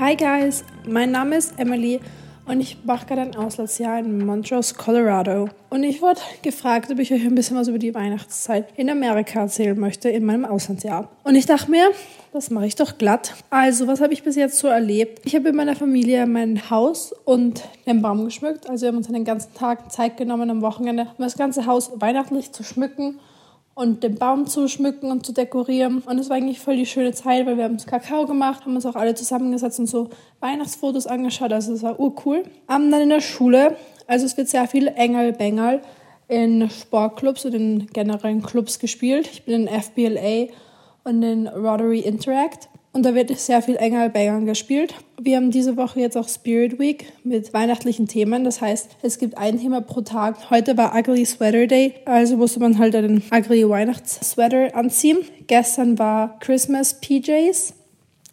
Hi guys, mein Name ist Emily und ich mache gerade ein Auslandsjahr in Montrose, Colorado. Und ich wurde gefragt, ob ich euch ein bisschen was über die Weihnachtszeit in Amerika erzählen möchte in meinem Auslandsjahr. Und ich dachte mir, das mache ich doch glatt. Also, was habe ich bis jetzt so erlebt? Ich habe mit meiner Familie mein Haus und den Baum geschmückt. Also, wir haben uns den ganzen Tag Zeit genommen am Wochenende, um das ganze Haus weihnachtlich zu schmücken und den Baum zu schmücken und zu dekorieren. Und es war eigentlich voll die schöne Zeit, weil wir haben Kakao gemacht, haben uns auch alle zusammengesetzt und so Weihnachtsfotos angeschaut. Also es war urcool. Um, dann in der Schule, also es wird sehr viel Engel-Bengel in Sportclubs und in generellen Clubs gespielt. Ich bin in FBLA und in Rotary Interact. Und da wird sehr viel enger Bangern gespielt. Wir haben diese Woche jetzt auch Spirit Week mit weihnachtlichen Themen. Das heißt, es gibt ein Thema pro Tag. Heute war Ugly Sweater Day, also musste man halt einen ugly Weihnachtssweater anziehen. Gestern war Christmas PJs.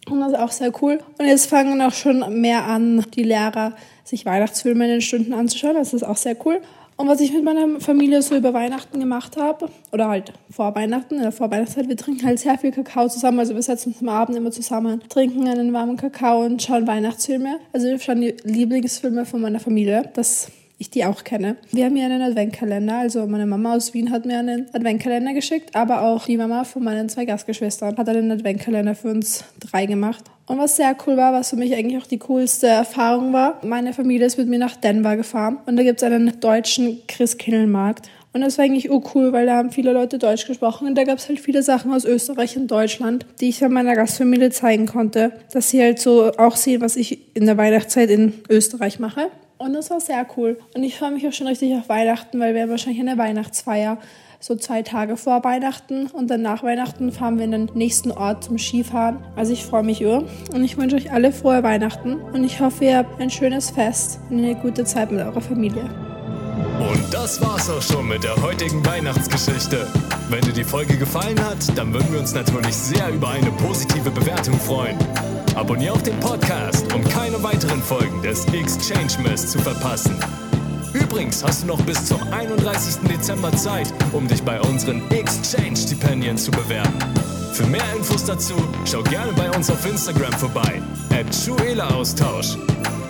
Und das ist auch sehr cool. Und jetzt fangen auch schon mehr an, die Lehrer sich Weihnachtsfilme in den Stunden anzuschauen. Das ist auch sehr cool. Und was ich mit meiner Familie so über Weihnachten gemacht habe, oder halt vor Weihnachten, in der Vorweihnachtszeit, wir trinken halt sehr viel Kakao zusammen. Also wir setzen uns am Abend immer zusammen, trinken einen warmen Kakao und schauen Weihnachtsfilme. Also wir schauen die Lieblingsfilme von meiner Familie. Das ich die auch kenne. Wir haben hier einen Adventkalender, also meine Mama aus Wien hat mir einen Adventkalender geschickt, aber auch die Mama von meinen zwei Gastgeschwistern hat einen Adventkalender für uns drei gemacht. Und was sehr cool war, was für mich eigentlich auch die coolste Erfahrung war, meine Familie ist mit mir nach Denver gefahren und da gibt es einen deutschen Christkindlmarkt. Und das war eigentlich cool, weil da haben viele Leute Deutsch gesprochen und da gab es halt viele Sachen aus Österreich und Deutschland, die ich an meiner Gastfamilie zeigen konnte, dass sie halt so auch sehen, was ich in der Weihnachtszeit in Österreich mache. Und das war sehr cool. Und ich freue mich auch schon richtig auf Weihnachten, weil wir haben wahrscheinlich eine Weihnachtsfeier so zwei Tage vor Weihnachten und dann nach Weihnachten fahren wir in den nächsten Ort zum Skifahren. Also ich freue mich über und ich wünsche euch alle frohe Weihnachten und ich hoffe, ihr habt ein schönes Fest und eine gute Zeit mit eurer Familie. Und das war's auch schon mit der heutigen Weihnachtsgeschichte. Wenn dir die Folge gefallen hat, dann würden wir uns natürlich sehr über eine positive Bewertung freuen. Abonnier auch den Podcast, um keine weiteren Folgen des Exchange Mess zu verpassen. Übrigens hast du noch bis zum 31. Dezember Zeit, um dich bei unseren Exchange-Stipendien zu bewerben. Für mehr Infos dazu schau gerne bei uns auf Instagram vorbei, at Austausch.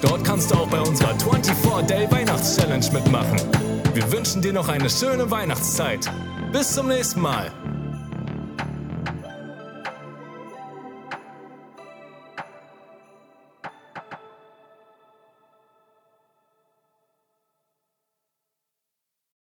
Dort kannst du auch bei unserer 24-Day Weihnachts-Challenge mitmachen. Wir wünschen dir noch eine schöne Weihnachtszeit. Bis zum nächsten Mal.